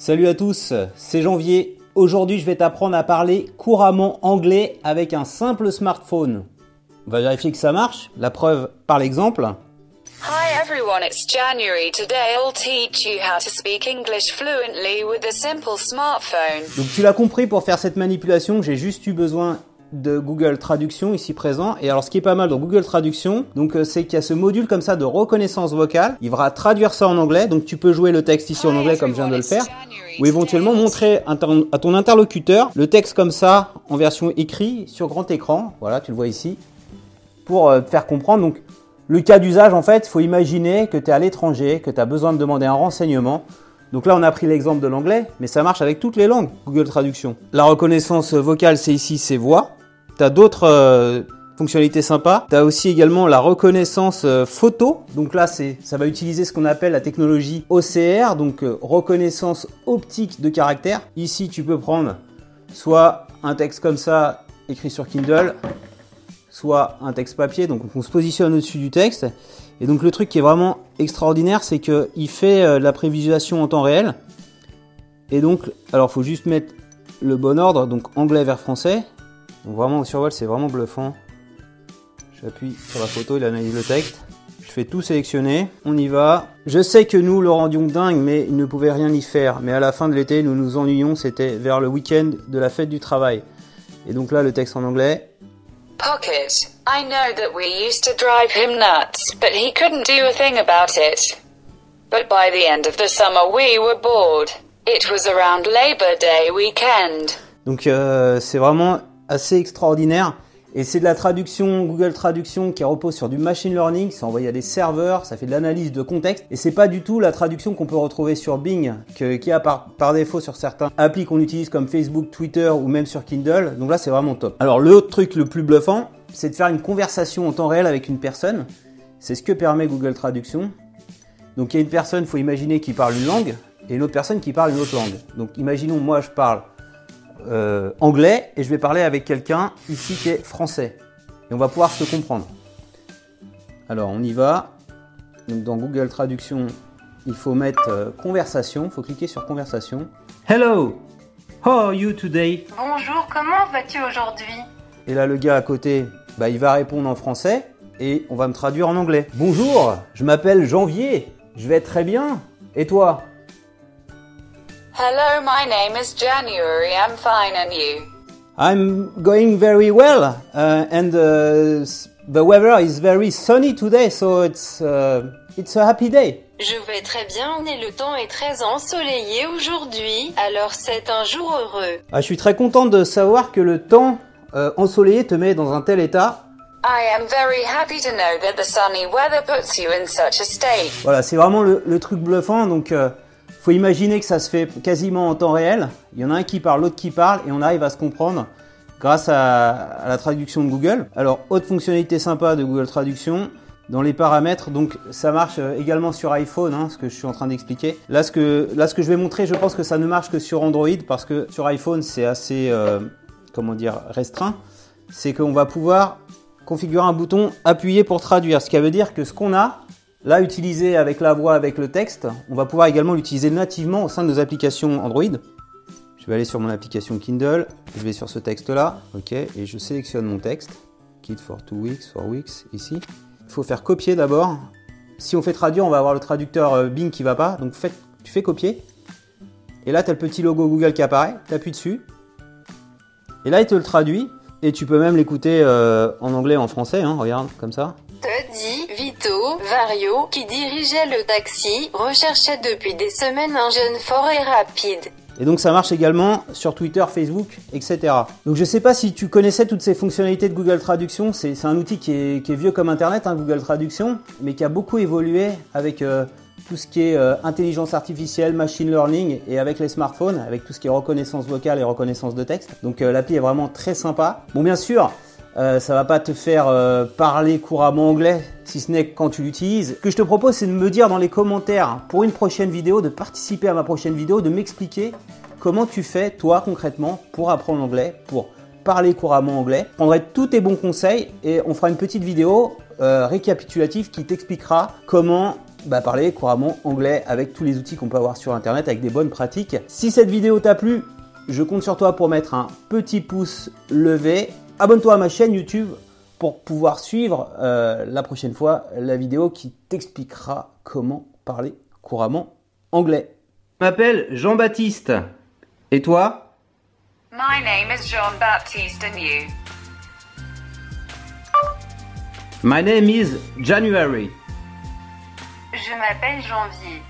Salut à tous, c'est Janvier. Aujourd'hui, je vais t'apprendre à parler couramment anglais avec un simple smartphone. On va vérifier que ça marche. La preuve par l'exemple. Hi everyone, it's January. Today I'll teach you how to speak English fluently with a simple smartphone. Donc tu l'as compris, pour faire cette manipulation, j'ai juste eu besoin de Google Traduction ici présent. Et alors ce qui est pas mal dans Google Traduction, donc euh, c'est qu'il y a ce module comme ça de reconnaissance vocale. Il va traduire ça en anglais, donc tu peux jouer le texte ici en anglais comme je viens de le faire, ou éventuellement montrer à ton interlocuteur le texte comme ça en version écrit sur grand écran. Voilà, tu le vois ici, pour euh, faire comprendre. Donc le cas d'usage, en fait, il faut imaginer que tu es à l'étranger, que tu as besoin de demander un renseignement. Donc là, on a pris l'exemple de l'anglais, mais ça marche avec toutes les langues, Google Traduction. La reconnaissance vocale, c'est ici, c'est voix. Tu as d'autres euh, fonctionnalités sympas. Tu as aussi également la reconnaissance euh, photo. Donc là, c'est, ça va utiliser ce qu'on appelle la technologie OCR, donc euh, reconnaissance optique de caractère. Ici, tu peux prendre soit un texte comme ça, écrit sur Kindle, soit un texte papier. Donc on se positionne au-dessus du texte. Et donc le truc qui est vraiment extraordinaire, c'est qu'il fait la prévisualisation en temps réel. Et donc, alors faut juste mettre le bon ordre, donc anglais vers français. Donc vraiment au survol, c'est vraiment bluffant. J'appuie sur la photo, il analyse le texte. Je fais tout sélectionner, on y va. Je sais que nous le rendions dingue, mais il ne pouvait rien y faire. Mais à la fin de l'été, nous nous ennuyions, c'était vers le week-end de la fête du travail. Et donc là, le texte en anglais. Pocket. I know that we used to drive him nuts, but he couldn't do a thing about it. But by the end of the summer we were bored. It was around Labor Day weekend. Donc euh, c'est vraiment assez extraordinaire. Et c'est de la traduction, Google Traduction, qui repose sur du machine learning, c'est envoyé à des serveurs, ça fait de l'analyse de contexte, et c'est pas du tout la traduction qu'on peut retrouver sur Bing, qui a par, par, défaut sur certains applis qu'on utilise comme Facebook, Twitter ou même sur Kindle. Donc là, c'est vraiment top. Alors le truc le plus bluffant, c'est de faire une conversation en temps réel avec une personne. C'est ce que permet Google Traduction. Donc il y a une personne, il faut imaginer, qui parle une langue, et une autre personne qui parle une autre langue. Donc imaginons, moi, je parle euh, anglais et je vais parler avec quelqu'un ici qui est français. Et on va pouvoir se comprendre. Alors on y va. Donc dans Google Traduction, il faut mettre euh, conversation. Il faut cliquer sur conversation. Hello, how are you today? Bonjour, comment vas-tu aujourd'hui? Et là le gars à côté, bah, il va répondre en français et on va me traduire en anglais. Bonjour, je m'appelle Janvier. Je vais très bien. Et toi? Hello, my name is January. I'm fine, and you? I'm going very well, uh, and uh, the weather is very sunny today, so it's uh, it's a happy day. Je vais très bien et le temps est très ensoleillé aujourd'hui, alors c'est un jour heureux. Ah, je suis très content de savoir que le temps euh, ensoleillé te met dans un tel état. I am very happy to know that the sunny weather puts you in such a state. Voilà, c'est vraiment le, le, truc bluffant, donc. Euh, faut imaginer que ça se fait quasiment en temps réel. Il y en a un qui parle, l'autre qui parle, et on arrive à se comprendre grâce à, la traduction de Google. Alors, autre fonctionnalité sympa de Google Traduction, dans les paramètres, donc ça marche également sur iPhone, hein, ce que je suis en train d'expliquer. Là, ce que là, ce que je vais montrer, je pense que ça ne marche que sur Android, parce que sur iPhone, c'est assez, euh, comment dire, restreint. C'est qu'on va pouvoir configurer un bouton appuyer pour traduire, ce qui veut dire que ce qu'on a, Là, utilisé avec la voix, avec le texte, on va pouvoir également l'utiliser nativement au sein de nos applications Android. Je vais aller sur mon application Kindle, je vais sur ce texte-là, ok, et je sélectionne mon texte, Kit for two weeks, for weeks, ici. Il faut faire copier d'abord. Si on fait traduire, on va avoir le traducteur Bing qui va pas, donc tu fais copier. Et là, tu as le petit logo Google qui apparaît, tu appuies dessus. Et là, il te le traduit, et tu peux même l'écouter euh, en anglais en français, hein, regarde, comme ça. Vito Vario, qui dirigeait le taxi, recherchait depuis des semaines un jeune fort et rapide. Et donc ça marche également sur Twitter, Facebook, etc. Donc je sais pas si tu connaissais toutes ces fonctionnalités de Google Traduction, c'est un outil qui est, qui est, vieux comme Internet, hein, Google Traduction, mais qui a beaucoup évolué avec euh, tout ce qui est euh, intelligence artificielle, machine learning et avec les smartphones, avec tout ce qui est reconnaissance vocale et reconnaissance de texte. Donc euh, l'appli est vraiment très sympa. Bon bien sûr, euh, ça va pas te faire euh, parler couramment anglais, si ce n'est quand tu l'utilises. Ce que je te propose, c'est de me dire dans les commentaires pour une prochaine vidéo, de participer à ma prochaine vidéo, de m'expliquer comment tu fais, toi, concrètement, pour apprendre l'anglais, pour parler couramment anglais. Je prendrai tous tes bons conseils et on fera une petite vidéo euh, récapitulative qui t'expliquera comment bah, parler couramment anglais avec tous les outils qu'on peut avoir sur internet avec des bonnes pratiques. Si cette vidéo t'a plu, je compte sur toi pour mettre un petit pouce levé. Abonne-toi à ma chaîne YouTube pour pouvoir suivre euh, la prochaine fois la vidéo qui t'expliquera comment parler couramment anglais. Je m'appelle Jean-Baptiste. Et toi? My name is Jean Baptiste and you? My name is January. Je m'appelle Janvier.